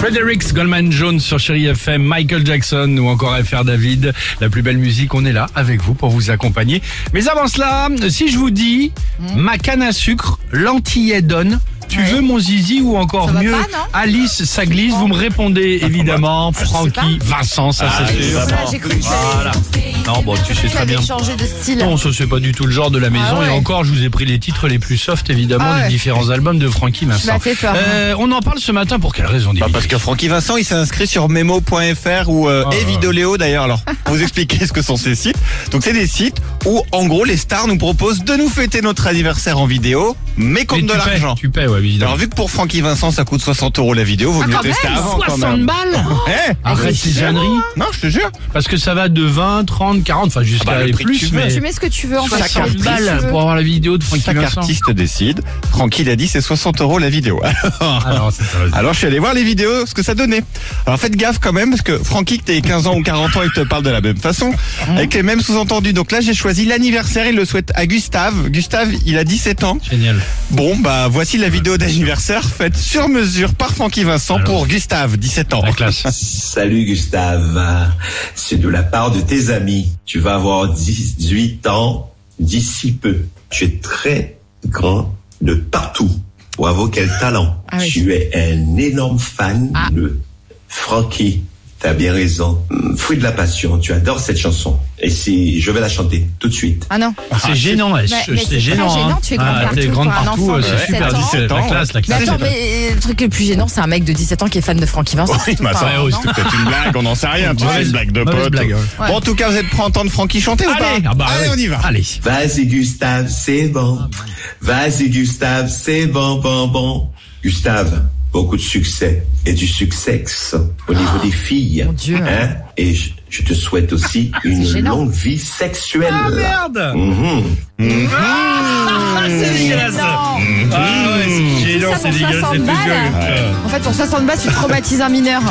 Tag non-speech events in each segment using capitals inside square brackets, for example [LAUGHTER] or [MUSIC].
Fredericks, Goldman Jones sur Chéri FM, Michael Jackson ou encore FR David. La plus belle musique, on est là avec vous pour vous accompagner. Mais avant cela, si je vous dis ma canne à sucre, l'antillais donne. Tu Ouais. veux mon zizi ou encore mieux pas, Alice, ça glisse. Vous me répondez évidemment. Francky, Vincent, ça c'est sûr. Ça, cru que Voilà. Non, bon, tu sais très bien. changé de style. Non, ça c'est pas du tout le genre de la maison. Ah ouais. Et encore, je vous ai pris les titres les plus soft évidemment Ah des ouais. différents albums de Francky Vincent. peur. Euh, on en parle ce matin pour quelle raison Bah, parce que Francky Vincent, il s'est inscrit sur memo.fr ou euh, d'ailleurs. Alors, pour vous expliquer [LAUGHS] ce que sont ces sites. Donc, c'est des sites où, en gros, les stars nous proposent de nous fêter notre anniversaire en vidéo, mais Mais contre de l'argent. Tu paies, ouais, évidemment. Alors, vu que pour Francky Vincent, ça coûte 60 euros la vidéo, vaut Ah, mieux quand tester même, avant quand 60 même. balles Eh Arrête c'est ces âneries. non, je te jure. Parce que ça va de 20, 30, 40, enfin jusqu'à Ah bah, plus, tu mais Tu mets ce que tu veux en fait. 60 Tu balles veux. pour avoir la vidéo de Francky Chaque Vincent. artiste décide. Francky, il a dit c'est 60 euros la vidéo. [LAUGHS] Alors, c'est ça. Alors je suis allé voir les vidéos, ce que ça donnait. Alors faites gaffe quand même, parce que Francky, que t'aies 15 ans ou 40 ans, il te parle de la même façon, avec les mêmes sous-entendus. Donc là, j'ai choisi l'anniversaire, il le souhaite à Gustave. Gustave, il a 17 ans. Génial. Bon, bah voici la vidéo d'anniversaire faite sur mesure par Francky Vincent Alors. pour Gustave, 17 ans. La classe. Salut Gustave, c'est de la part de tes amis. Tu vas avoir 18 ans d'ici peu. Tu es très grand de partout. Bravo, quel talent. Ah oui. Tu es un énorme fan Ah. de Frankie. T'as bien raison. Hum, Fruit de la passion, tu adores cette chanson. Et si je vais la chanter tout de suite. Ah non. C'est gênant, mais c'est c'est gênant. très gênant, hein. tu es grande Ah, partout t'es grande partout, euh, de c'est 17 super. ans. 17 La classe, la Mais classe. attends, mais le truc le plus gênant, c'est un mec de 17 ans qui est fan de Francky Vincent. Oui, bah ça, hein, oh, c'était peut-être une blague, on n'en sait rien, tu sais, une blague de pote. blague, ouais. Bon, en tout cas, vous êtes prêts à entendre Francky chanter ou pas Allez, ah bah, Allez, on y va. Allez. Vas-y Gustave, c'est bon. Vas-y Gustave, c'est bon, bon, bon. Gustave, beaucoup de succès et du succès au niveau des filles. mon Dieu. Hein? Et je, je te souhaite aussi [LAUGHS] une gênant. longue vie sexuelle. Ah merde Mhm. Ah, c'est dégueulasse Ah c'est c'est pour dégueulasse, 60 c'est tout balles. gueule. En fait, pour 60 balles, tu traumatises un mineur.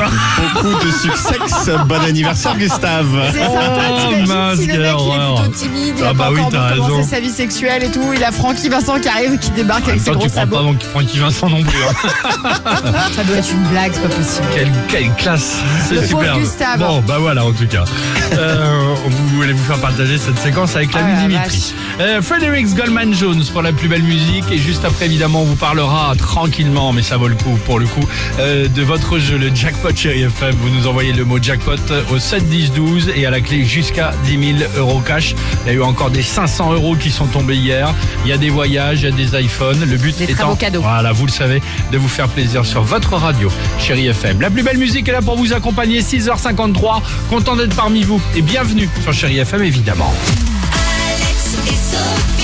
Beaucoup de succès, bon anniversaire Gustave. C'est sympa, Oh, t'imagines mince, si le mec il est plutôt timide, il Ah a bah pas encore commencé sa vie sexuelle et tout, il a Francky Vincent qui arrive, qui débarque avec ses Toi, gros tu prends pas sabots. mon Francky Vincent non plus. hein. [LAUGHS] Ça doit être une blague, c'est pas possible. Quelle, quelle classe C'est super. Gustave. Bon, bah voilà, en tout cas. Euh, vous voulez vous faire partager cette séquence avec Ah la Dimitri. Euh, Fredericks Goldman Jones pour la plus belle musique. Et juste après, évidemment, on vous parlera tranquillement, mais ça vaut le coup, pour le coup, euh, de votre jeu, le jackpot chéri FM. Vous nous envoyez le mot jackpot au 7 10 12 et à la clé jusqu'à 10 000 euros cash. Il y a eu encore des 500 euros qui sont tombés hier. Il y a des voyages, il y a des iPhones. Le but Des étant, cadeaux. voilà, vous le savez, de vous faire plaisir sur votre radio, chérie FM. La plus belle musique est là pour vous accompagner, 6h53. Content d'être parmi vous et bienvenue sur chérie FM, évidemment. Alex et Sophie.